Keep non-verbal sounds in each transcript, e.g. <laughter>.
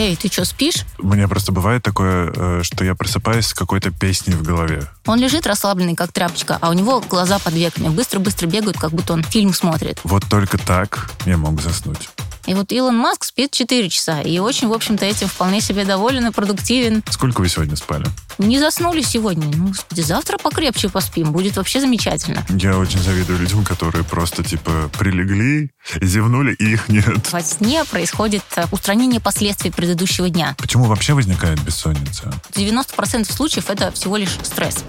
Эй, ты что, спишь? У меня просто бывает такое, э, что я просыпаюсь с какой-то песней в голове. Он лежит расслабленный, как тряпочка, а у него глаза под веками быстро-быстро бегают, как будто он фильм смотрит. Вот только так я мог заснуть. И вот Илон Маск спит 4 часа, и очень, в общем-то, этим вполне себе доволен и продуктивен. Сколько вы сегодня спали? Не заснули сегодня. Ну, господи, завтра покрепче поспим, будет вообще замечательно. Я очень завидую людям, которые просто, типа, прилегли, зевнули, и их нет. Во сне происходит э, устранение последствий предыдущего дня. Почему вообще возникает бессонница? 90% случаев это всего лишь стресс.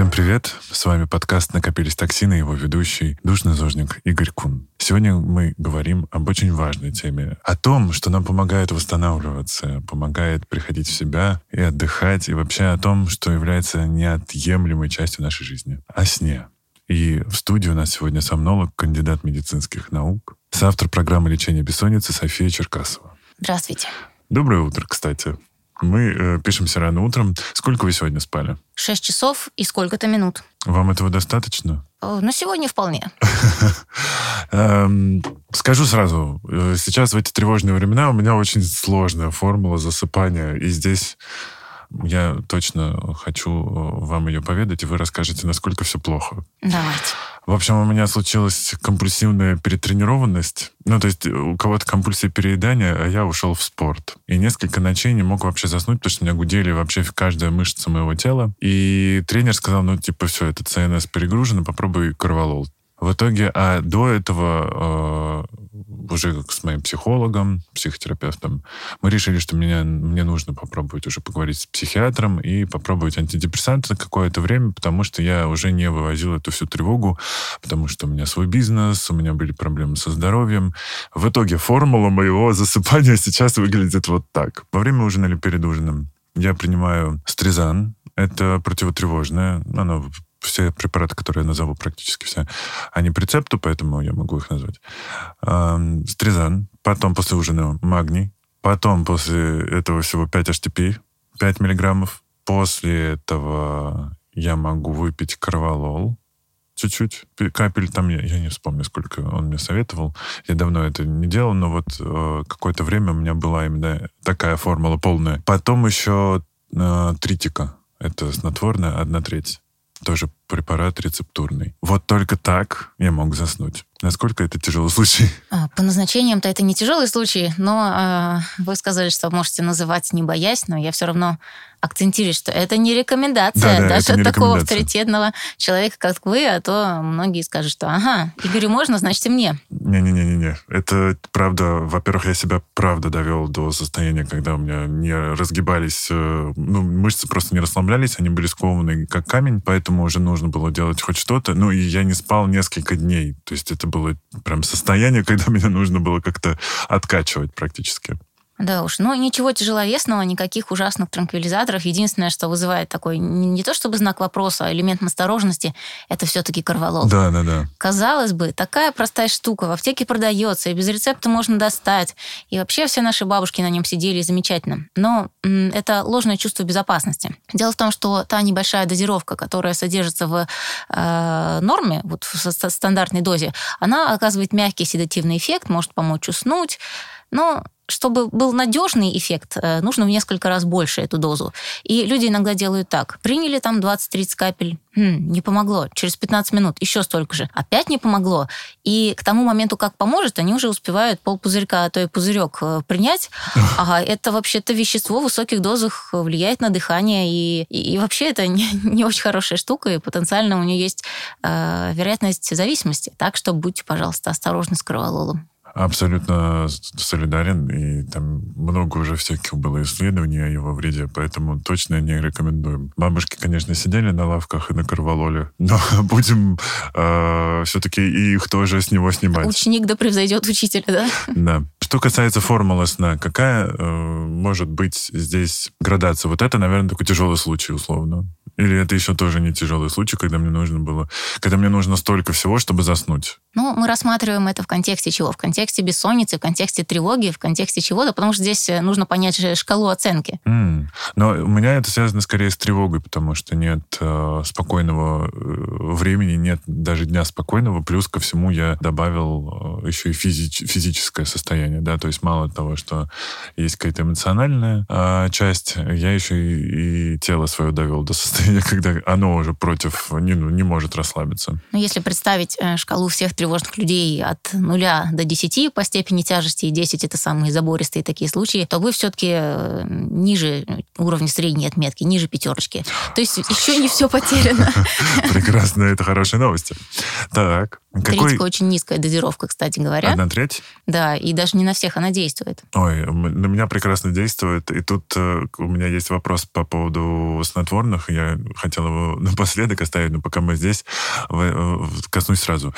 Всем привет! С вами подкаст «Накопились токсины» его ведущий душный зожник Игорь Кун. Сегодня мы говорим об очень важной теме. О том, что нам помогает восстанавливаться, помогает приходить в себя и отдыхать, и вообще о том, что является неотъемлемой частью нашей жизни. О сне. И в студии у нас сегодня сомнолог, кандидат медицинских наук, соавтор программы лечения бессонницы София Черкасова. Здравствуйте. Доброе утро, кстати. Мы э, пишемся рано утром. Сколько вы сегодня спали? Шесть часов и сколько-то минут. Вам этого достаточно? Э, На сегодня вполне. <laughs> Эм, Скажу сразу, э, сейчас в эти тревожные времена у меня очень сложная формула засыпания, и здесь я точно хочу э, вам ее поведать, и вы расскажете, насколько все плохо. Давайте. В общем, у меня случилась компульсивная перетренированность. Ну, то есть у кого-то компульсия переедания, а я ушел в спорт. И несколько ночей не мог вообще заснуть, потому что меня гудели вообще каждая мышца моего тела. И тренер сказал, ну, типа, все, это ЦНС перегружено, попробуй корвалол. В итоге, а до этого э, уже с моим психологом, психотерапевтом, мы решили, что мне, мне нужно попробовать уже поговорить с психиатром и попробовать антидепрессанты какое-то время, потому что я уже не вывозил эту всю тревогу, потому что у меня свой бизнес, у меня были проблемы со здоровьем. В итоге формула моего засыпания <laughs> сейчас выглядит вот так. Во время ужина или перед ужином я принимаю стризан, это противотревожное, оно все препараты, которые я назову, практически все, они по рецепту, поэтому я могу их назвать. Стризан, потом после ужина магний, потом после этого всего 5 HTP, 5 миллиграммов. После этого я могу выпить корвалол, чуть-чуть, капель там, я, я не вспомню, сколько он мне советовал. Я давно это не делал, но вот э, какое-то время у меня была именно такая формула полная. Потом еще э, тритика, это снотворное, одна треть тоже препарат рецептурный. Вот только так я мог заснуть. Насколько это тяжелый случай? А, По назначениям-то это не тяжелый случай, но э, вы сказали, что можете называть не боясь, но я все равно акцентирую, что это не рекомендация Да-да, даже это не от такого авторитетного человека, как вы, а то многие скажут, что ага, Игорю можно, значит и мне. Не-не-не-не. Это правда, во-первых, я себя правда довел до состояния, когда у меня не разгибались, э, ну, мышцы просто не расслаблялись, они были скованы как камень, поэтому уже нужно было делать хоть что-то. Ну, и я не спал несколько дней. То есть это было прям состояние, <laughs> когда меня нужно было как-то откачивать практически. Да уж, ну ничего тяжеловесного, никаких ужасных транквилизаторов. Единственное, что вызывает такой не, то чтобы знак вопроса, а элемент настороженности, это все-таки корвалол. Да, да, да. Казалось бы, такая простая штука, в аптеке продается, и без рецепта можно достать. И вообще все наши бабушки на нем сидели замечательно. Но м, это ложное чувство безопасности. Дело в том, что та небольшая дозировка, которая содержится в э, норме, вот в стандартной дозе, она оказывает мягкий седативный эффект, может помочь уснуть. Но чтобы был надежный эффект, э, нужно в несколько раз больше эту дозу. И люди иногда делают так. Приняли там 20-30 капель, Хм, не помогло. Через 15 минут еще столько же. Опять не помогло. И к тому моменту, как поможет, они уже успевают полпузырька, а то и пузырек э, принять. <laughs> А это вообще-то вещество в высоких дозах влияет на дыхание. И, и, и вообще это не, <laughs> не очень хорошая штука, и потенциально у нее есть э, вероятность зависимости. Так что будьте, пожалуйста, осторожны с кровололом. Абсолютно солидарен, и там много уже всяких было исследований о его вреде, поэтому точно не рекомендуем. Бабушки, конечно, сидели на лавках и на корвалоле, но <laughs> будем э, все-таки и их тоже с него снимать. Ученик да превзойдет учителя, да? Да. Что касается формулы сна, какая э, может быть здесь градация? Вот это, наверное, такой тяжелый случай, условно. Или это еще тоже не тяжелый случай, когда мне нужно было... Когда мне нужно столько всего, чтобы заснуть. Ну, мы рассматриваем это в контексте чего? В контексте бессонницы, в контексте тревоги, в контексте чего-то, потому что здесь э, нужно понять шкалу оценки. Mm. Но у меня это связано скорее с тревогой, потому что нет э, спокойного э, времени, нет даже дня спокойного. Плюс ко всему я добавил э, еще и физич, физическое состояние, да, то есть мало того, что есть какая-то эмоциональная э, часть, я еще и, и тело свое довел до состояния, <laughs> когда оно уже против, не, ну, не может расслабиться. Ну, если представить э, шкалу всех тревожных людей от нуля до 10 по степени тяжести, и 10 это самые забористые такие случаи, то вы все-таки э, ниже уровня средней отметки, ниже пятерочки. То есть еще не все потеряно. <laughs> Прекрасно, это хорошие новости. Так. Какой... очень низкая дозировка, кстати говоря. Одна треть? Да, и даже не на всех она действует. Ой, на меня прекрасно действует. И тут э, у меня есть вопрос по поводу снотворных. Я хотел его <laughs> напоследок оставить, но пока мы здесь, коснусь сразу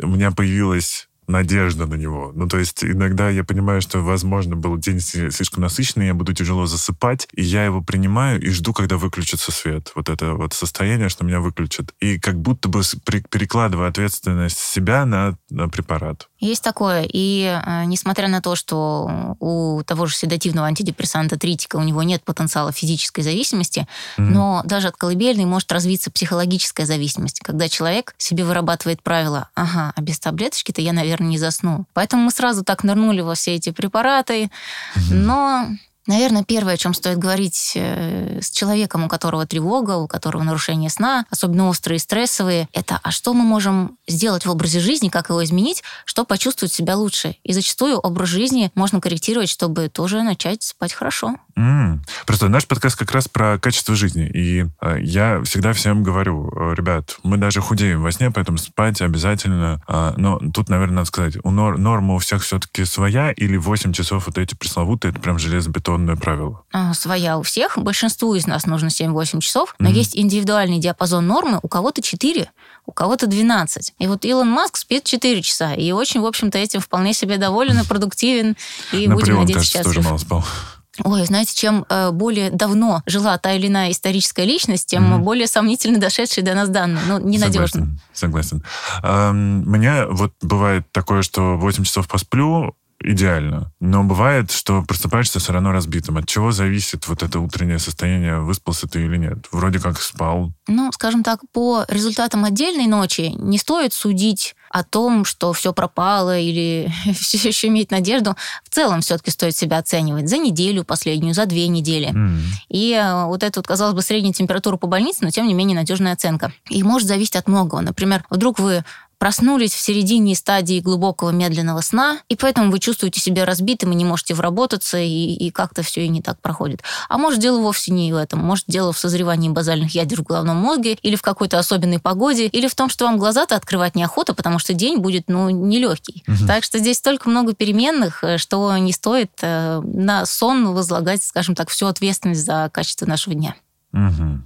у меня появилась надежда на него. Ну, то есть иногда я понимаю, что, возможно, был день слишком насыщенный, я буду тяжело засыпать, и я его принимаю и жду, когда выключится свет. Вот это вот состояние, что меня выключат. И как будто бы перекладываю ответственность себя на, на препарат. Есть такое. И э, несмотря на то, что у того же седативного антидепрессанта тритика у него нет потенциала физической зависимости, mm-hmm. но даже от колыбельной может развиться психологическая зависимость, когда человек себе вырабатывает правила, ага, а без таблеточки-то я, наверное, не засну. Поэтому мы сразу так нырнули во все эти препараты, mm-hmm. но Наверное, первое, о чем стоит говорить э, с человеком, у которого тревога, у которого нарушение сна, особенно острые и стрессовые, это а что мы можем сделать в образе жизни, как его изменить, чтобы почувствовать себя лучше. И зачастую образ жизни можно корректировать, чтобы тоже начать спать хорошо. Mm. Просто наш подкаст как раз про качество жизни. И э, я всегда всем говорю, э, ребят, мы даже худеем во сне, поэтому спать обязательно. Э, но тут, наверное, надо сказать, у нор- норма у всех все-таки своя, или 8 часов вот эти пресловутые, это прям железобетонное правило? А, своя у всех. Большинству из нас нужно 7-8 часов. Но mm-hmm. есть индивидуальный диапазон нормы. У кого-то 4, у кого-то 12. И вот Илон Маск спит 4 часа. И очень, в общем-то, этим вполне себе доволен и <laughs> продуктивен. И будем надеяться, счастлив. тоже мало спал. Ой, знаете, чем э, более давно жила та или иная историческая личность, тем mm-hmm. более сомнительно дошедшие до нас данные. Ну, ненадежно. Согласен. согласен. А, мне вот бывает такое, что 8 часов посплю, идеально. Но бывает, что просыпаешься все равно разбитым. От чего зависит вот это утреннее состояние, выспался ты или нет? Вроде как спал. Ну, скажем так, по результатам отдельной ночи не стоит судить о том, что все пропало или <laughs> все еще иметь надежду. В целом все-таки стоит себя оценивать за неделю последнюю, за две недели. Mm. И э, вот это, вот, казалось бы, средняя температура по больнице, но тем не менее надежная оценка. И может зависеть от многого. Например, вдруг вы проснулись в середине стадии глубокого медленного сна, и поэтому вы чувствуете себя разбитым и не можете вработаться, и, и как-то все и не так проходит. А может, дело вовсе не в этом. Может, дело в созревании базальных ядер в головном мозге, или в какой-то особенной погоде, или в том, что вам глаза-то открывать неохота, потому что день будет, ну, нелегкий. Угу. Так что здесь столько много переменных, э, что не стоит э, на сон возлагать, скажем так, всю ответственность за качество нашего дня. Угу.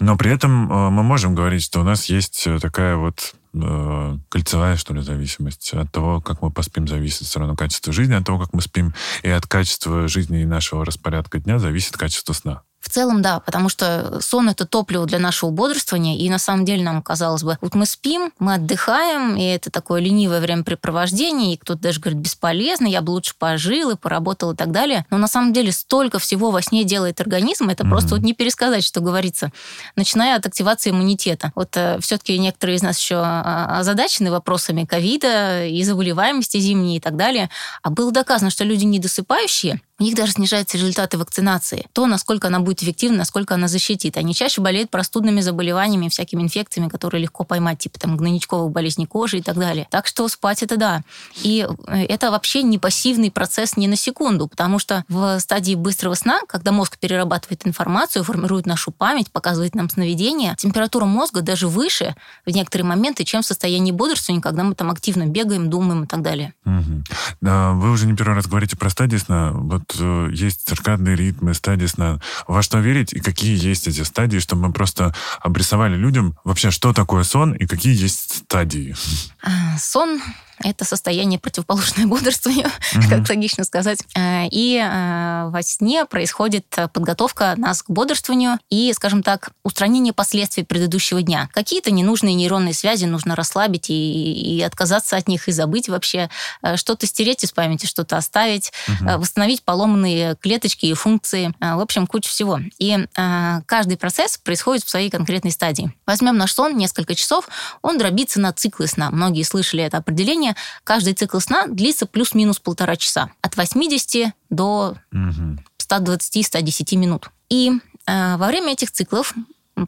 Но при этом э, мы можем говорить, что у нас есть такая вот э, кольцевая, что ли, зависимость. От того, как мы поспим, зависит все равно качество жизни, от того, как мы спим, и от качества жизни и нашего распорядка дня зависит качество сна. В целом, да, потому что сон – это топливо для нашего бодрствования, и на самом деле нам казалось бы, вот мы спим, мы отдыхаем, и это такое ленивое времяпрепровождение, и кто-то даже говорит, бесполезно, я бы лучше пожил и поработал и так далее. Но на самом деле столько всего во сне делает организм, это mm-hmm. просто вот не пересказать, что говорится. Начиная от активации иммунитета. Вот э, все-таки некоторые из нас еще а, озадачены вопросами ковида и заболеваемости зимней и так далее. А было доказано, что люди недосыпающие, у них даже снижаются результаты вакцинации. То, насколько она будет эффективна, насколько она защитит. Они чаще болеют простудными заболеваниями, всякими инфекциями, которые легко поймать, типа там гнойничковых болезней кожи и так далее. Так что спать это да. И э, это вообще не пассивный процесс ни на секунду, потому что в стадии быстрого сна, когда мозг перерабатывает информацию, формирует нашу память, показывает нам сновидения, температура мозга даже выше в некоторые моменты, чем в состоянии бодрствования, когда мы там активно бегаем, думаем и так далее. Угу. Вы уже не первый раз говорите про стадии сна. Вот э, есть циркадные ритмы, стадии сна. Во что верить и какие есть эти стадии, чтобы мы просто обрисовали людям вообще, что такое сон и какие есть стадии? А, сон Это состояние противоположное <laughs> бодрствованию, mm-hmm. как логично сказать. Э, и э, во сне происходит подготовка нас к бодрствованию и, скажем так, устранение последствий предыдущего дня. Какие-то ненужные нейронные связи нужно расслабить и, и отказаться от них, и забыть вообще. Э, что-то стереть из памяти, что-то оставить, mm-hmm. восстановить поломанные клеточки и функции. В общем, куча всего. И каждый процесс происходит в своей конкретной стадии. Возьмем наш сон, несколько часов, он дробится на циклы сна. Многие слышали это определение. Каждый цикл сна длится плюс-минус полтора часа. От 80 до 120-110 минут. И э, во время этих циклов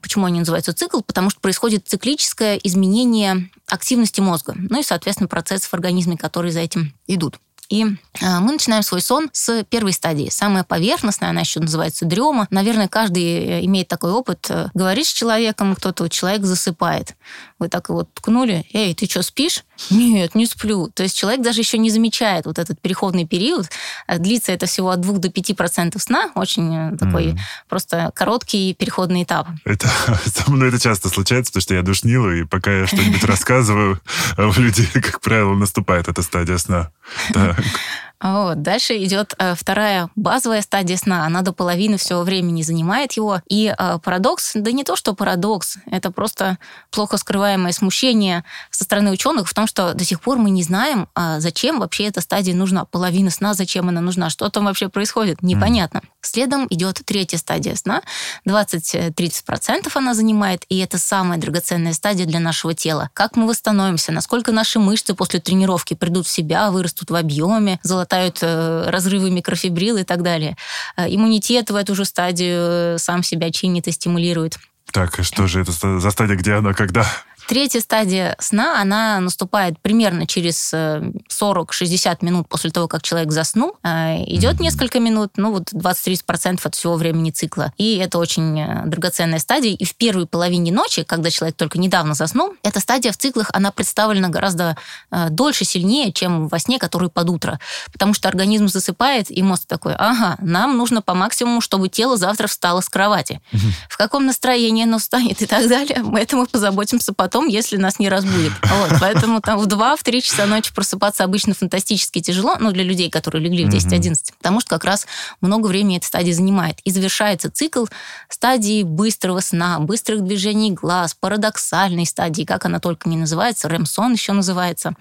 Почему они называются цикл? Потому что происходит циклическое изменение активности мозга, ну и, соответственно, процессов в организме, которые за этим идут. И а, мы начинаем свой сон с первой стадии. Самая поверхностная, она еще называется дрема. Наверное, каждый э, имеет такой опыт. Э, говорит с человеком, кто-то, человек засыпает. Вы так его ткнули, эй, ты что, спишь? Нет, не сплю. То есть человек даже еще не замечает вот этот переходный период. Э, длится это всего от 2 до 5 процентов сна. Очень такой mm. просто короткий переходный этап. Это, <laughs> со мной это часто случается, потому что я душнила, и пока я что-нибудь <laughs> рассказываю, у людей, как правило, наступает эта стадия сна. <laughs> Вот. Дальше идет э, вторая базовая стадия сна. Она до половины всего времени занимает его. И э, парадокс, да не то, что парадокс, это просто плохо скрываемое смущение со стороны ученых в том, что до сих пор мы не знаем, а зачем вообще эта стадия нужна. Половина сна, зачем она нужна, что там вообще происходит, непонятно. Mm. Следом идет третья стадия сна. 20-30% она занимает, и это самая драгоценная стадия для нашего тела. Как мы восстановимся, насколько наши мышцы после тренировки придут в себя, вырастут в объеме, залатают э, разрывы микрофибрил и так далее. Э, иммунитет в эту же стадию э, сам себя чинит и стимулирует. Так, что же это за стадия, где она, когда? Третья стадия сна, она наступает примерно через 40-60 э, минут после того, как человек заснул. Э, идет mm-hmm. несколько минут, ну вот 20-30% от всего времени цикла. И это очень э, драгоценная стадия. И в первой половине ночи, когда человек только недавно заснул, эта стадия в циклах, она представлена гораздо дольше, сильнее, чем во сне, который под утро. Потому что организм засыпает, и мозг такой, ага, нам нужно по максимуму, чтобы тело завтра встало с кровати. Mm-hmm. В каком настроении оно встанет и так далее. Мы этому позаботимся потом потом, если нас не разбудит. Вот, поэтому там в 2-3 часа ночи просыпаться обычно фантастически тяжело, ну, для людей, которые легли в 10-11, потому что как раз много времени эта стадия занимает. И завершается цикл стадии быстрого сна, быстрых движений глаз, парадоксальной стадии, как она только не называется, рэм-сон еще называется.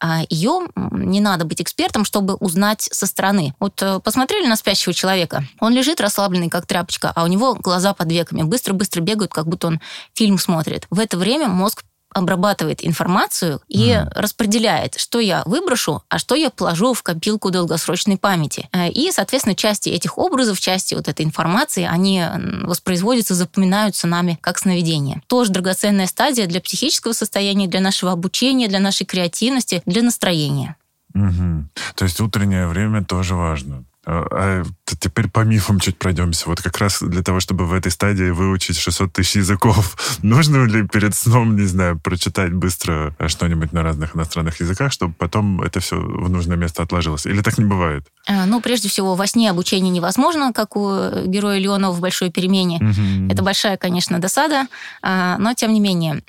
А, Ее не надо быть экспертом, чтобы узнать со стороны. Вот э, посмотрели на спящего человека, он лежит расслабленный, как тряпочка, а у него глаза под веками быстро-быстро бегают, как будто он фильм смотрит. В это время мозг обрабатывает информацию и mm. распределяет, что я выброшу, а что я положу в копилку долгосрочной памяти. Э, и, соответственно, части этих образов, части вот этой информации, они воспроизводятся, запоминаются нами как сновидение. Тоже драгоценная стадия для психического состояния, для нашего обучения, для нашей креативности, для настроения. Угу. То есть утреннее время тоже важно. А, а теперь по мифам чуть пройдемся. Вот как раз для того, чтобы в этой стадии выучить 600 тысяч языков, <laughs> нужно ли перед сном, не знаю, прочитать быстро что-нибудь на разных иностранных языках, чтобы потом это все в нужное место отложилось? Или так не бывает? А, ну, прежде всего, во сне обучение невозможно, как у героя Леонова в «Большой перемене». Угу. Это большая, конечно, досада, а, но, тем не менее,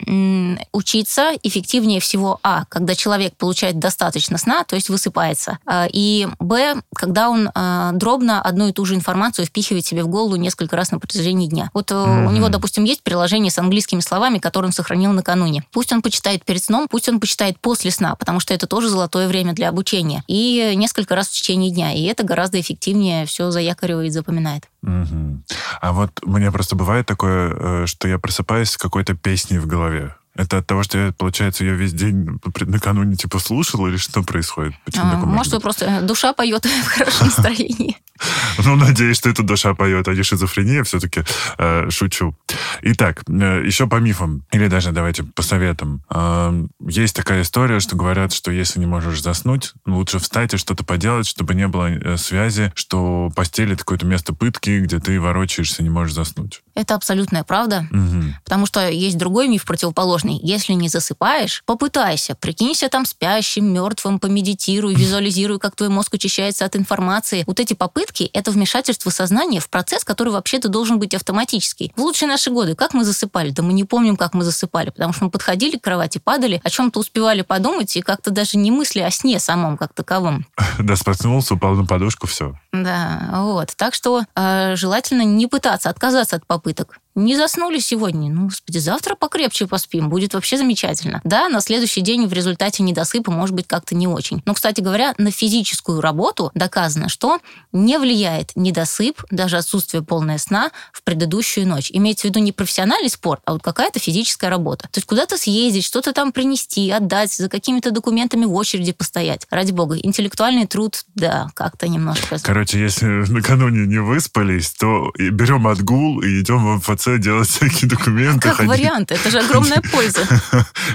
учиться эффективнее всего, а, когда человек получает достаточно сна, то есть высыпается, и, б, когда он а, дробно одну и ту же информацию впихивает себе в голову несколько раз на протяжении дня. Вот mm-hmm. у него, допустим, есть приложение с английскими словами, которые он сохранил накануне. Пусть он почитает перед сном, пусть он почитает после сна, потому что это тоже золотое время для обучения. И несколько раз в течение дня. И это гораздо эффективнее все заякоривает, запоминает. Угу. А вот мне просто бывает такое, э, что я просыпаюсь с какой-то песней в голове. Это от того, что я, получается, ее весь день накануне типа слушал, или что происходит? Почему а, может, может просто э, душа поет <laughs> в хорошем <laughs> настроении. <laughs> Ну, надеюсь, что эта душа поет, а не шизофрения, все-таки э, шучу. Итак, э, еще по мифам, или даже давайте по советам. Э, есть такая история, что говорят, что если не можешь заснуть, лучше встать и что-то поделать, чтобы не было э, связи, что постель — это какое-то место пытки, где ты ворочаешься, не можешь заснуть. Это абсолютная правда, угу. потому что есть другой миф противоположный. Если не засыпаешь, попытайся, прикинься там спящим, мертвым, помедитируй, <laughs> визуализируй, как твой мозг очищается от информации. Вот эти попытки попытки – это вмешательство сознания в процесс, который вообще-то должен быть автоматический. В лучшие наши годы как мы засыпали? Да мы не помним, как мы засыпали, потому что мы подходили к кровати, падали, о чем-то успевали подумать и как-то даже не мысли о сне самом как таковом. <laughs> Да, проснулся, упал на подушку, все. Да, вот. Так что э, желательно не пытаться отказаться от попыток. Не заснули сегодня? Ну, господи, завтра покрепче поспим, будет вообще замечательно. Да, на следующий день в результате недосыпа может быть как-то не очень. Но, кстати говоря, на физическую работу доказано, что не влияет недосып, даже отсутствие полного сна в предыдущую ночь. Имеется в виду не профессиональный спорт, а вот какая-то физическая работа. То есть куда-то съездить, что-то там принести, отдать, за какими-то документами в очереди постоять. Ради бога, интеллектуальный труд, да, как-то немножко... Короче, если накануне не выспались, то берем отгул и идем в МФЦ делать всякие документы. Как ходить. вариант, это же огромная <laughs> польза.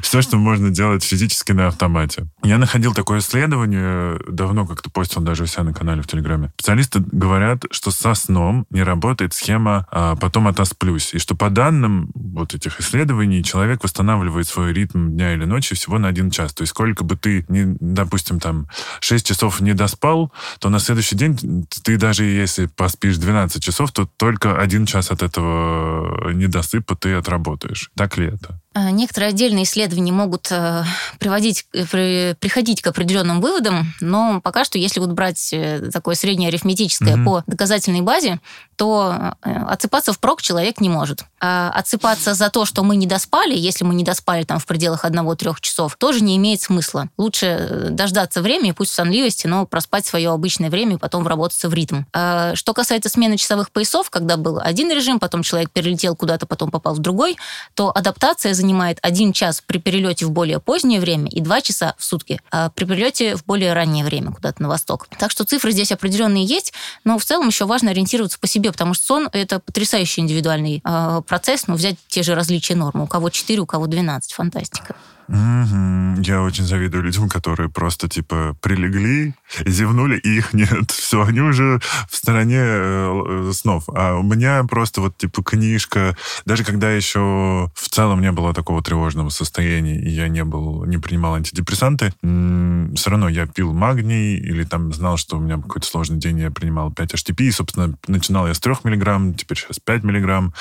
Все, что можно делать физически на автомате. Я находил такое исследование, давно как-то постил даже у себя на канале в Телеграме. Специалисты говорят, что со сном не работает схема а, «потом отосплюсь». И что по данным вот этих исследований человек восстанавливает свой ритм дня или ночи всего на один час. То есть сколько бы ты, не, допустим, там 6 часов не доспал, то на следующий день ты даже если поспишь 12 часов, то только один час от этого недосыпа ты отработаешь. Так ли это? А, некоторые отдельные исследования могут э, приводить, э, приходить к определенным выводам, но пока что, если вот брать э, такое среднее арифметическое mm-hmm. по доказательной базе, то отсыпаться впрок человек не может. А отсыпаться за то, что мы не доспали, если мы не доспали там в пределах одного-трех часов, тоже не имеет смысла. Лучше дождаться времени, пусть в сонливости, но проспать свое обычное время и потом вработаться в ритм. А что касается смены часовых поясов, когда был один режим, потом человек перелетел куда-то, потом попал в другой, то адаптация занимает один час при перелете в более позднее время и два часа в сутки а при перелете в более раннее время куда-то на восток. Так что цифры здесь определенные есть, но в целом еще важно ориентироваться по себе, потому что сон – это потрясающий индивидуальный э, процесс, но взять те же различия нормы. У кого 4, у кого 12. Фантастика. Угу. Я очень завидую людям, которые просто, типа, прилегли, зевнули, и их нет. <laughs> Все, они уже в стороне э, снов. А у меня просто вот, типа, книжка. Даже когда еще в целом не было такого тревожного состояния, и я не был, не принимал антидепрессанты, все равно я пил магний, или там знал, что у меня какой-то сложный день, я принимал 5 HTP, и, собственно, начинал я с 3 миллиграмм, теперь сейчас 5 миллиграмм.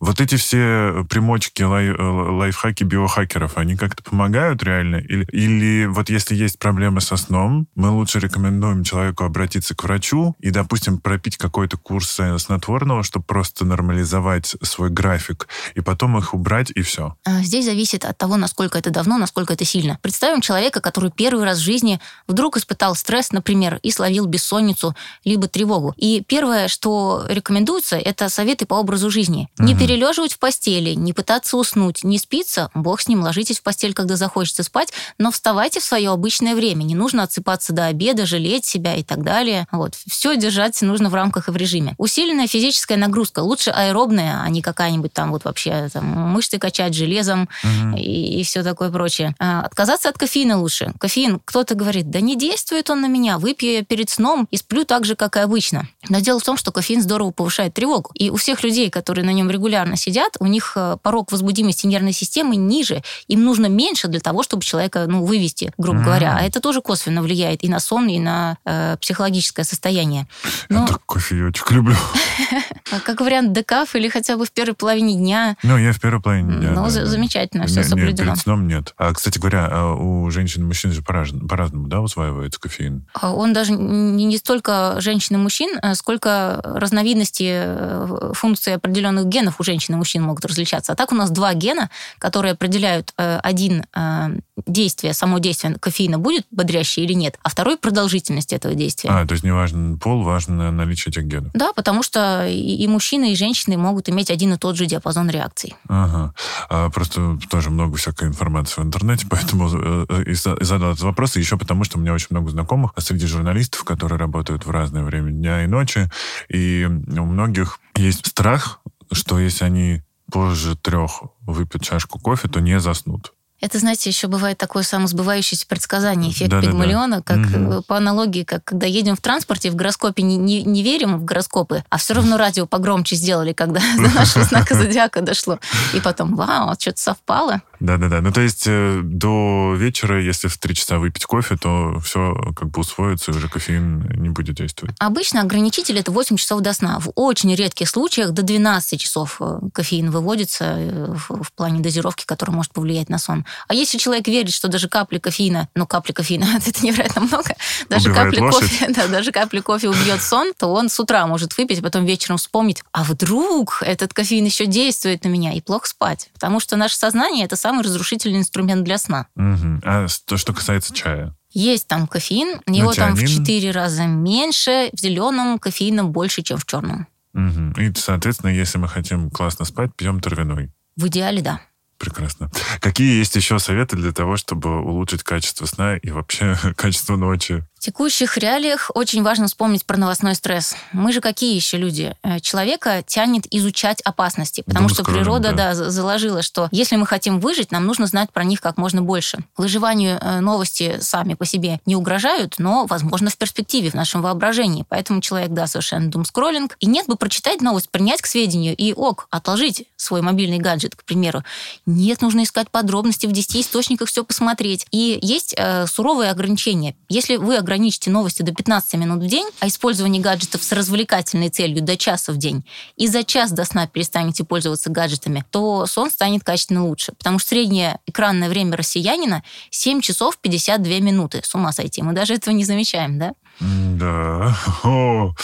Вот эти все примочки, лай, э, лайфхаки биохакеров, они как-то помогают реально? Или, или вот если есть проблемы со сном, мы лучше рекомендуем человеку обратиться к врачу и, допустим, пропить какой-то курс снотворного, чтобы просто нормализовать свой график, и потом их убрать, и все. А, здесь зависит от того, насколько это давно, насколько это сильно. Представим человека, который первый раз в жизни вдруг испытал стресс, например, и словил бессонницу, либо тревогу. И первое, что рекомендуется, это советы по образу жизни. Угу. Не перележивать в постели, не пытаться уснуть, не спиться, бог с ним, ложитесь в постель, когда захочется спать, но вставайте в свое обычное время. Не нужно отсыпаться до обеда, жалеть себя и так далее. Вот. Все держать нужно в рамках и в режиме. Усиленная физическая нагрузка. Лучше аэробная, а не какая-нибудь там вот вообще там, мышцы качать железом угу. и, и все такое прочее. А, отказаться от кофеина лучше. Кофеин, кто-то говорит, да не действует он на меня, выпью я перед сном и сплю так же, как и обычно. Но дело в том, что кофеин здорово повышает тревогу. И у всех людей, которые на нем регулярно сидят, у них э, порог возбудимости нервной системы ниже. Им нужно меньше для того, чтобы человека ну, вывести, грубо mm. говоря. А это тоже косвенно влияет и на сон, и на э, психологическое состояние. Но... Я так кофеечек люблю. <laughs> Как вариант декаф или хотя бы в первой половине дня. Ну, я в первой половине дня. Ну, замечательно, все соблюдено. Перед сном нет. А, кстати говоря, а у женщин и мужчин же по-разному, да, усваивается кофеин? А он даже не столько женщин и мужчин, сколько разновидности э, функций определенных генов у женщин и мужчин могут различаться. А так у нас два гена, которые определяют э, один э, действие, само действие кофеина будет бодрящее или нет, а второй продолжительность этого действия. А, то есть не важен пол, важно наличие этих генов. Да, потому что и, мужчины, и женщины могут иметь один и тот же диапазон реакций. Ага. А просто тоже много всякой информации в интернете, <laughs> поэтому э, и задал этот вопрос, и еще потому, что у меня очень много знакомых среди журналистов, которые работают в разное время дня и ночи, и у многих есть страх, что если они позже трех выпьют чашку кофе, то не заснут. Это, знаете, еще бывает такое самосбывающееся предсказание, эффект да, Пигмалиона, да, да. как угу. по аналогии, как когда едем в транспорте, в гороскопе не, не, не верим в гороскопы, а все равно радио погромче сделали, когда <laughs> до нашего знака <laughs> зодиака дошло. И потом, вау, что-то совпало. Да-да-да. Ну, то есть э, до вечера, если в 3 часа выпить кофе, то все как бы усвоится, и уже кофеин не будет действовать. Обычно ограничитель это 8 часов до сна. В очень редких случаях до 12 часов э, кофеин выводится э, в, в плане дозировки, которая может повлиять на сон. А если человек верит, что даже капли кофеина, ну, капли кофеина, <laughs> это невероятно много, даже Убивает капли лошадь. кофе, да, даже капли кофе убьет сон, то он с утра может выпить, а потом вечером вспомнить, а вдруг этот кофеин еще действует на меня, и плохо спать. Потому что наше сознание это самый разрушительный инструмент для сна. Мгм. А то, что касается чая? Есть там кофеин, его там в тианин? 4 раза меньше, в зеленом кофеина больше, чем в черном. Мгм. И, соответственно, если мы хотим классно спать, пьем травяной. В идеале, да. Прекрасно. Какие есть еще советы для того, чтобы улучшить качество сна и вообще <laughs> качество ночи? В текущих реалиях очень важно вспомнить про новостной стресс. Мы же какие еще люди? Э, Человека тянет изучать опасности, потому что Думскроллинг, природа да. да, за- заложила, что если мы хотим выжить, нам нужно знать про них как можно больше. Выживанию э, новости сами по себе не угрожают, но, возможно, в перспективе, в нашем воображении. Поэтому человек, да, совершенно думскроллинг. И нет бы прочитать новость, принять к сведению и, ок, отложить свой мобильный гаджет, к примеру. Нет, нужно искать подробности в 10 источниках, все посмотреть. И есть э, суровые ограничения. Если вы ограничите новости до 15 минут в день, а использование гаджетов с развлекательной целью до часа в день, и за час до сна перестанете пользоваться гаджетами, то сон станет качественно лучше. Потому что среднее экранное время россиянина 7 часов 52 минуты. С ума сойти. Мы даже этого не замечаем, да? Да. <laughs> О.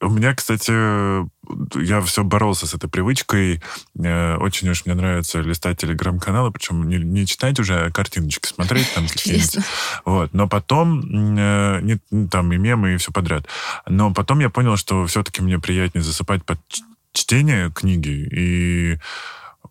У меня, кстати, я все боролся с этой привычкой. Э, Очень уж мне нравится листать телеграм-каналы, причем не, не читать уже, а картиночки смотреть там <laughs> какие-нибудь. Вот. Но потом, э, не, ну, там и мемы, и все подряд. Но потом я понял, что все-таки мне приятнее засыпать под чтение книги. И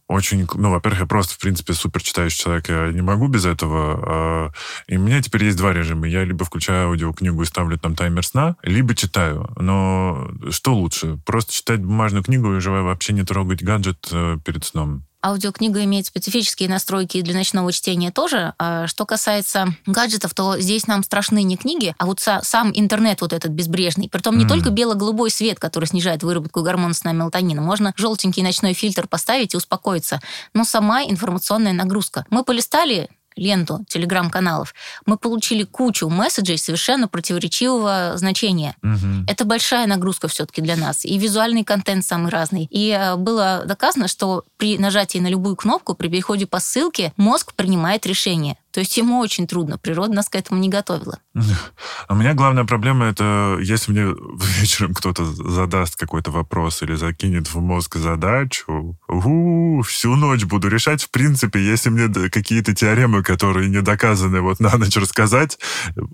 очень, ну, во-первых, я просто, в принципе, супер читающий человек, я не могу без этого. а, И у меня теперь есть два режима. Я либо включаю аудиокнигу и ставлю там таймер сна, либо читаю. Но что лучше? Просто читать бумажную книгу и вообще не трогать гаджет э, перед сном. Аудиокнига имеет специфические настройки для ночного чтения тоже. А Что касается гаджетов, то здесь нам страшны не книги, а вот са- сам интернет вот этот безбрежный. Притом не только бело-голубой свет, который снижает выработку гормона сна мелатонина. Можно желтенький ночной фильтр поставить и успокоиться. Но сама информационная нагрузка. Мы полистали ленту телеграм-каналов, мы получили кучу месседжей совершенно противоречивого значения. Мгм. Это большая нагрузка все-таки для нас. И визуальный контент самый разный. И э, было доказано, что при нажатии на любую кнопку, при переходе по ссылке, мозг принимает решение. То есть ему очень трудно. Природа нас к этому не готовила. <laughs> У меня главная проблема это, если мне вечером кто-то задаст какой-то вопрос или закинет в мозг задачу, у, всю ночь буду решать. В принципе, если мне какие-то теоремы, которые не доказаны, вот на ночь рассказать,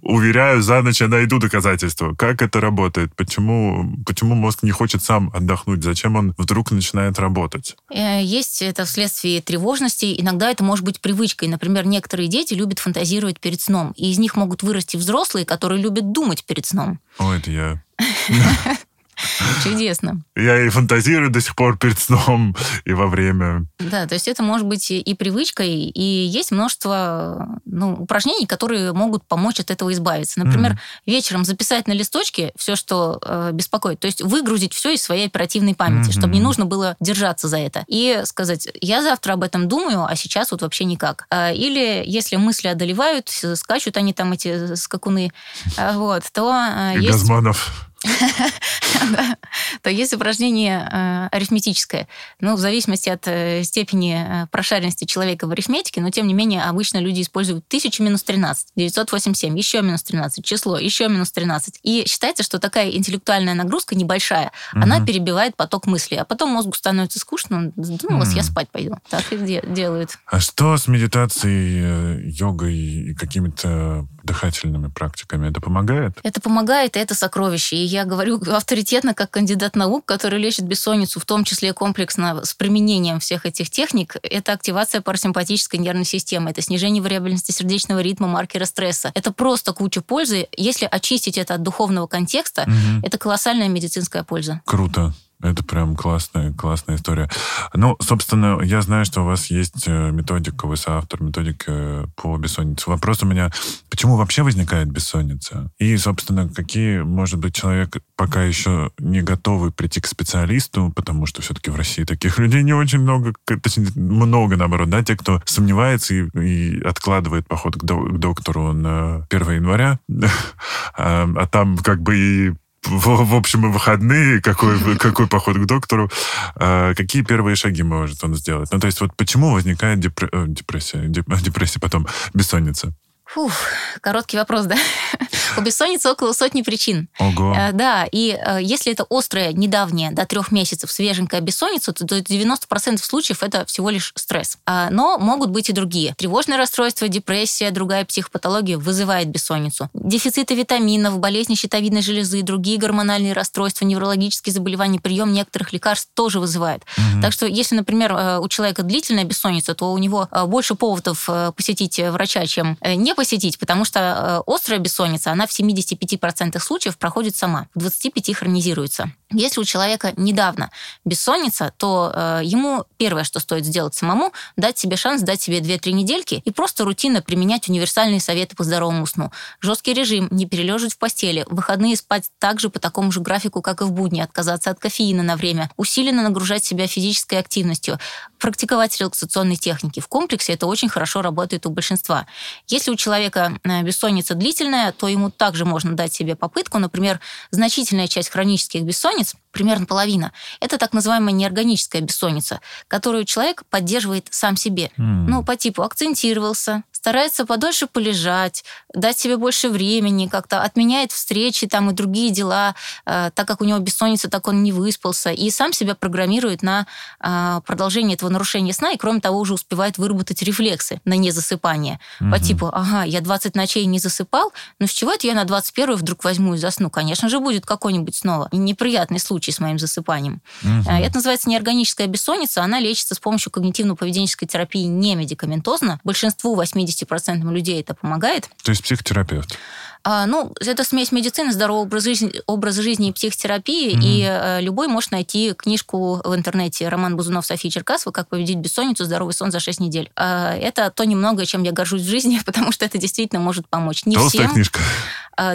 уверяю, за ночь я найду доказательства. Как это работает? Почему, почему мозг не хочет сам отдохнуть? Зачем он вдруг начинает работать? Э, Есть это вследствие тревожности. Иногда это может быть привычкой. Например, некоторые дети любят фантазировать перед сном. И из них могут вырасти взрослые, которые любят думать перед сном. О, это я. <laughs> <laughs> Чудесно. Я и фантазирую до сих пор перед сном и во время. Да, то есть это может быть и- привычкой, и есть множество ну, упражнений, которые могут помочь от этого избавиться. Например, Мгм. вечером записать на листочке все, что э, беспокоит, то есть выгрузить все из своей оперативной памяти, чтобы не нужно было держаться за это. И сказать, я завтра об этом думаю, а сейчас вот вообще никак. А, Или если мысли одолевают, скачут они там, эти скакуны, а, вот, то э, И есть Газманов. <laughs> то есть упражнение э, арифметическое. Ну, в зависимости от э, степени э, прошаренности человека в арифметике, но тем не менее обычно люди используют 1000 минус 13, 987, еще минус 13, число, еще минус 13. И считается, что такая интеллектуальная нагрузка небольшая, она перебивает поток мыслей, а потом мозгу становится скучно, он задумалась, я спать пойду. Так и де- делают. А что с медитацией, йогой и какими-то дыхательными практиками? Это помогает? Это помогает, и это сокровище. И я говорю авторитетно, как кандидат наук, который лечит бессонницу, в том числе комплексно с применением всех этих техник. Это активация парасимпатической нервной системы, это снижение вариабельности сердечного ритма, маркера стресса. Это просто куча пользы. Если очистить это от духовного контекста, Мгм. это колоссальная медицинская польза. Круто. Это прям классная, классная история. Ну, собственно, я знаю, что у вас есть э, методика, вы соавтор методики э, по бессоннице. Вопрос у меня, почему вообще возникает бессонница? И, собственно, какие, может быть, человек пока еще не готовый прийти к специалисту, потому что все-таки в России таких людей не очень много, точнее, много, наоборот, да, те, кто сомневается и, и откладывает поход к, доктору на 1 января, <laughs> а, а там как бы и в, в общем, и выходные, какой, <laughs> какой поход к доктору, э, какие первые шаги может он сделать? Ну, то есть вот почему возникает депр... Э, депрессия, <laughs> депрессия потом, бессонница? Фух, короткий вопрос, да? <laughs> У бессонницы около сотни причин. Ого. Э, да, и э, если это острая, недавняя, до трех месяцев свеженькая бессонница, то 90% случаев это всего лишь стресс. А, но могут быть и другие. Тревожное расстройство, депрессия, другая психопатология вызывает бессонницу. Дефициты витаминов, болезни щитовидной железы, другие гормональные расстройства, неврологические заболевания, прием некоторых лекарств тоже вызывает. Угу. Так что если, например, э, у человека длительная бессонница, то у него больше поводов посетить врача, чем не посетить, потому что острая бессонница, она в 75% случаев проходит сама, в 25% хронизируется. Если у человека недавно бессонница, то э, ему первое, что стоит сделать самому, дать себе шанс, дать себе 2-3 недельки и просто рутинно применять универсальные советы по здоровому сну. Жесткий режим, не перележивать в постели, в выходные спать также по такому же графику, как и в будни, отказаться от кофеина на время, усиленно нагружать себя физической активностью, практиковать релаксационные техники. В комплексе это очень хорошо работает у большинства. Если у человека э, бессонница длительная, то ему также можно дать себе попытку. Например, значительная часть хронических бессонниц, примерно половина, это так называемая неорганическая бессонница, которую человек поддерживает сам себе. Mm. Ну, по типу акцентировался, старается подольше полежать, дать себе больше времени, как-то отменяет встречи там и другие дела, э, так как у него бессонница, так он не выспался, и сам себя программирует на э, продолжение этого нарушения сна, и кроме того уже успевает выработать рефлексы на незасыпание. Угу. По типу, ага, я 20 ночей не засыпал, но с чего это я на 21 вдруг возьму и засну? Конечно же, будет какой-нибудь снова неприятный случай с моим засыпанием. Угу. Это называется неорганическая бессонница, она лечится с помощью когнитивно-поведенческой терапии не медикаментозно. Большинству 80 50% людей это помогает. То есть психотерапевт? А, ну, это смесь медицины, здорового образа жизни, образа жизни и психотерапии. Mm-hmm. И э, любой может найти книжку в интернете Роман Бузунов, София Черкасова «Как победить бессонницу. Здоровый сон за 6 недель». Э, это то немногое, чем я горжусь в жизни, <laughs> потому что это действительно может помочь. Не Толстая всем. книжка.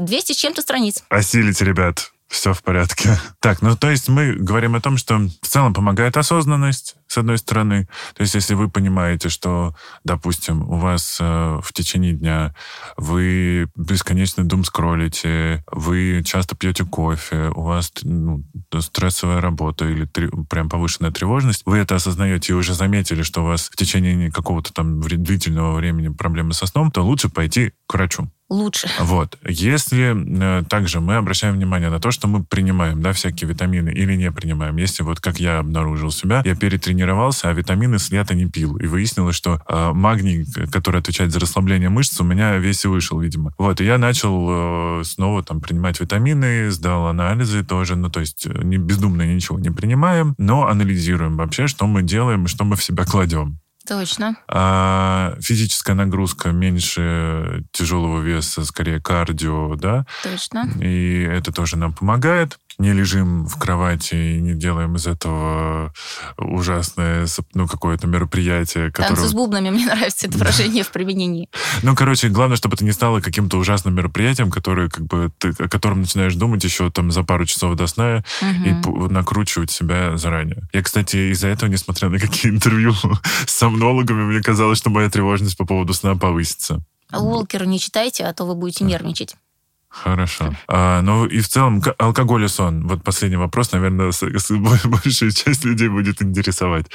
200 с чем-то страниц. Осилите, ребят все в порядке. Так, ну то есть мы говорим о том, что в целом помогает осознанность, с одной стороны. То есть если вы понимаете, что, допустим, у вас э, в течение дня вы бесконечно дум скроллите, вы часто пьете кофе, у вас ну, стрессовая работа или три, прям повышенная тревожность, вы это осознаете и уже заметили, что у вас в течение какого-то там длительного времени проблемы со сном, то лучше пойти к врачу лучше. Вот. Если э, также мы обращаем внимание на то, что мы принимаем, да, всякие витамины или не принимаем. Если вот как я обнаружил себя, я перетренировался, а витамины с лета не пил. И выяснилось, что э, магний, который отвечает за расслабление мышц, у меня весь и вышел, видимо. Вот. И я начал э, снова там принимать витамины, сдал анализы тоже. Ну, то есть э, не, бездумно ничего не принимаем, но анализируем вообще, что мы делаем и что мы в себя кладем. Точно. А физическая нагрузка меньше тяжелого веса, скорее кардио, да? Точно. И это тоже нам помогает не лежим в кровати и не делаем из этого ужасное, ну, какое-то мероприятие. Которое... Танцы с бубнами, мне нравится это выражение в применении. Ну, короче, главное, чтобы это не стало каким-то ужасным мероприятием, которое, как бы, ты, о котором начинаешь думать еще там за пару часов до сна угу. и накручивать себя заранее. Я, кстати, из-за этого, несмотря на какие интервью <laughs> с сомнологами, мне казалось, что моя тревожность по поводу сна повысится. А Уолкера не читайте, а то вы будете нервничать. Хорошо. А, ну и в целом алкоголь и сон. Вот последний вопрос, наверное, с, с, <laughs> большая часть людей будет интересовать.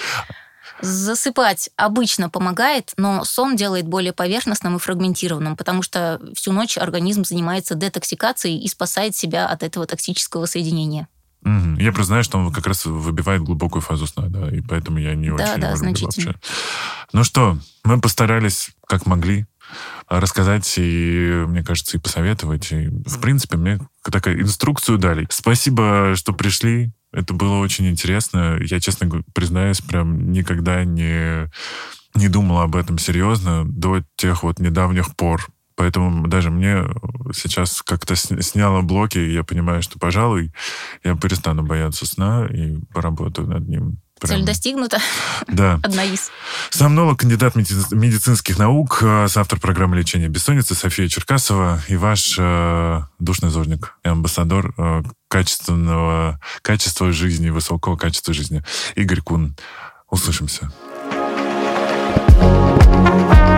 Засыпать обычно помогает, но сон делает более поверхностным и фрагментированным, потому что всю ночь организм занимается детоксикацией и спасает себя от этого токсического соединения. Угу. Я просто знаю, что он как раз выбивает глубокую фазу сна, да, и поэтому я не да, очень да, значительно. вообще. Ну что, мы постарались, как могли рассказать и, мне кажется, и посоветовать. И, в принципе, мне такая инструкцию дали. Спасибо, что пришли. Это было очень интересно. Я, честно признаюсь, прям никогда не, не думал об этом серьезно до тех вот недавних пор Поэтому даже мне сейчас как-то сняло блоки, и я понимаю, что, пожалуй, я перестану бояться сна и поработаю над ним. Прям... Цель достигнута. Да. <laughs> Одна из. Сомнолог, кандидат медицинских наук, э, автор программы лечения бессонницы София Черкасова и ваш э, душный зорник и амбассадор э, качественного качества жизни, высокого качества жизни Игорь Кун. Услышимся. thank you